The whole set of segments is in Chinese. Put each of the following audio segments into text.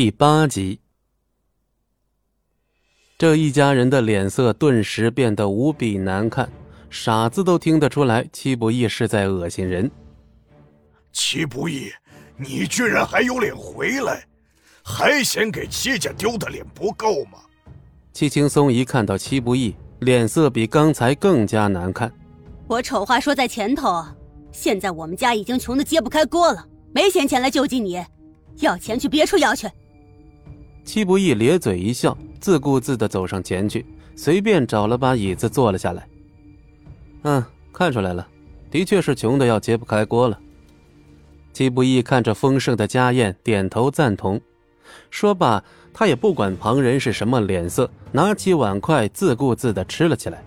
第八集，这一家人的脸色顿时变得无比难看，傻子都听得出来，戚不义是在恶心人。戚不义，你居然还有脸回来，还嫌给戚家丢的脸不够吗？戚青松一看到戚不义，脸色比刚才更加难看。我丑话说在前头，现在我们家已经穷的揭不开锅了，没闲钱来救济你，要钱去别处要去。戚不义咧嘴一笑，自顾自的走上前去，随便找了把椅子坐了下来。嗯，看出来了，的确是穷的要揭不开锅了。戚不义看着丰盛的家宴，点头赞同。说罢，他也不管旁人是什么脸色，拿起碗筷，自顾自的吃了起来。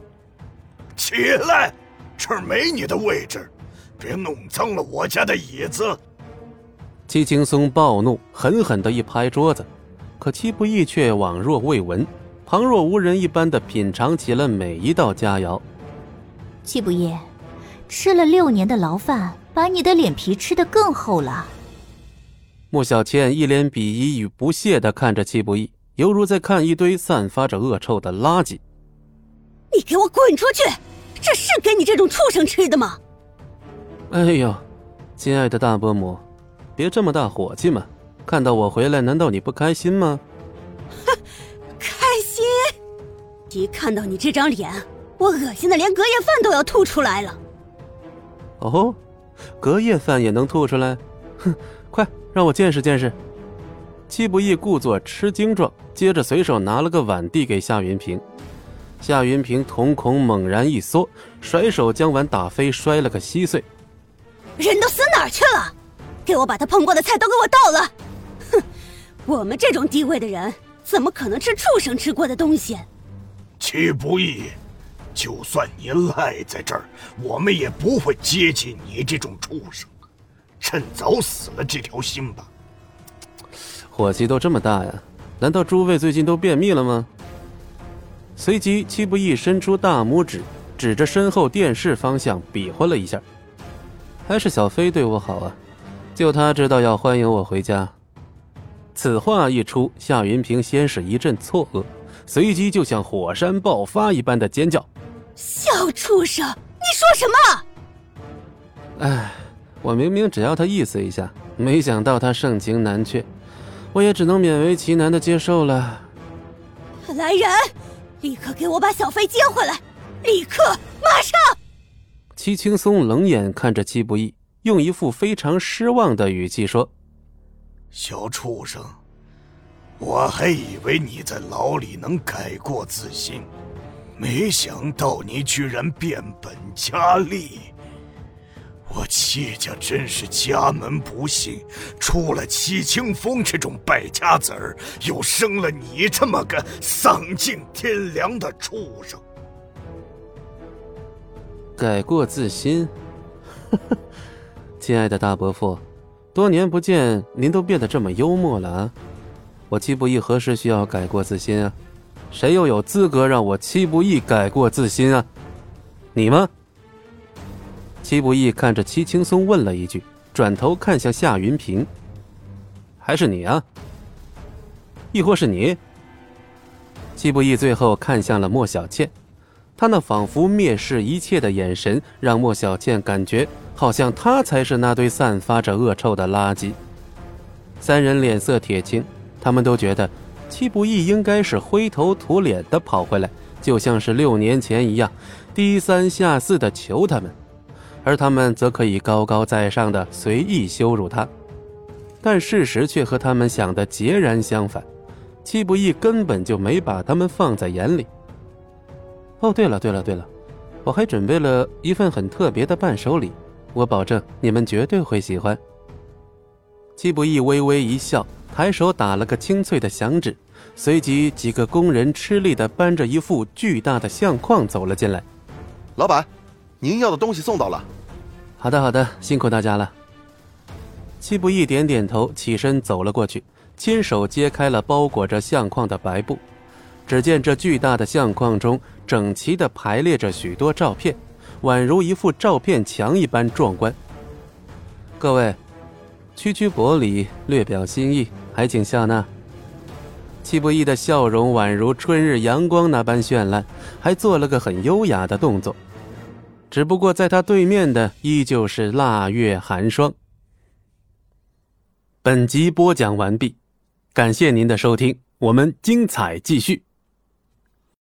起来，这儿没你的位置，别弄脏了我家的椅子。戚青松暴怒，狠狠的一拍桌子。可戚不义却枉若未闻，旁若无人一般的品尝起了每一道佳肴。戚不义，吃了六年的牢饭，把你的脸皮吃得更厚了。穆小倩一脸鄙夷与不屑的看着戚不义，犹如在看一堆散发着恶臭的垃圾。你给我滚出去！这是给你这种畜生吃的吗？哎呦，亲爱的大伯母，别这么大火气嘛！看到我回来，难道你不开心吗？哼，开心！一看到你这张脸，我恶心的连隔夜饭都要吐出来了。哦，隔夜饭也能吐出来？哼，快让我见识见识！戚不易故作吃惊状，接着随手拿了个碗递给夏云平。夏云平瞳孔猛然一缩，甩手将碗打飞，摔了个稀碎。人都死哪儿去了？给我把他碰过的菜都给我倒了！哼，我们这种地位的人，怎么可能吃畜生吃过的东西？戚不义，就算你赖在这儿，我们也不会接近你这种畜生。趁早死了这条心吧。火气都这么大呀？难道诸位最近都便秘了吗？随即，戚不义伸出大拇指，指着身后电视方向比划了一下。还是小飞对我好啊，就他知道要欢迎我回家。此话一出，夏云平先是一阵错愕，随即就像火山爆发一般的尖叫：“小畜生，你说什么？”哎，我明明只要他意思一下，没想到他盛情难却，我也只能勉为其难的接受了。来人，立刻给我把小飞接回来！立刻，马上！戚青松冷眼看着戚不义，用一副非常失望的语气说。小畜生，我还以为你在牢里能改过自新，没想到你居然变本加厉。我戚家真是家门不幸，出了戚清风这种败家子儿，又生了你这么个丧尽天良的畜生。改过自新，亲爱的大伯父。多年不见，您都变得这么幽默了啊！我戚不义何时需要改过自新啊？谁又有资格让我戚不义改过自新啊？你吗？戚不义看着戚青松问了一句，转头看向夏云平。还是你啊？亦或是你？戚不义最后看向了莫小倩，他那仿佛蔑视一切的眼神，让莫小倩感觉。好像他才是那堆散发着恶臭的垃圾。三人脸色铁青，他们都觉得戚不义应该是灰头土脸的跑回来，就像是六年前一样，低三下四的求他们，而他们则可以高高在上的随意羞辱他。但事实却和他们想的截然相反，戚不义根本就没把他们放在眼里。哦，对了对了对了，我还准备了一份很特别的伴手礼。我保证你们绝对会喜欢。戚不义微微一笑，抬手打了个清脆的响指，随即几个工人吃力的搬着一副巨大的相框走了进来。老板，您要的东西送到了。好的，好的，辛苦大家了。戚不义点点头，起身走了过去，亲手揭开了包裹着相框的白布。只见这巨大的相框中，整齐的排列着许多照片。宛如一幅照片墙一般壮观。各位，区区薄礼，略表心意，还请笑纳。戚不义的笑容宛如春日阳光那般绚烂，还做了个很优雅的动作。只不过在他对面的依旧是腊月寒霜。本集播讲完毕，感谢您的收听，我们精彩继续。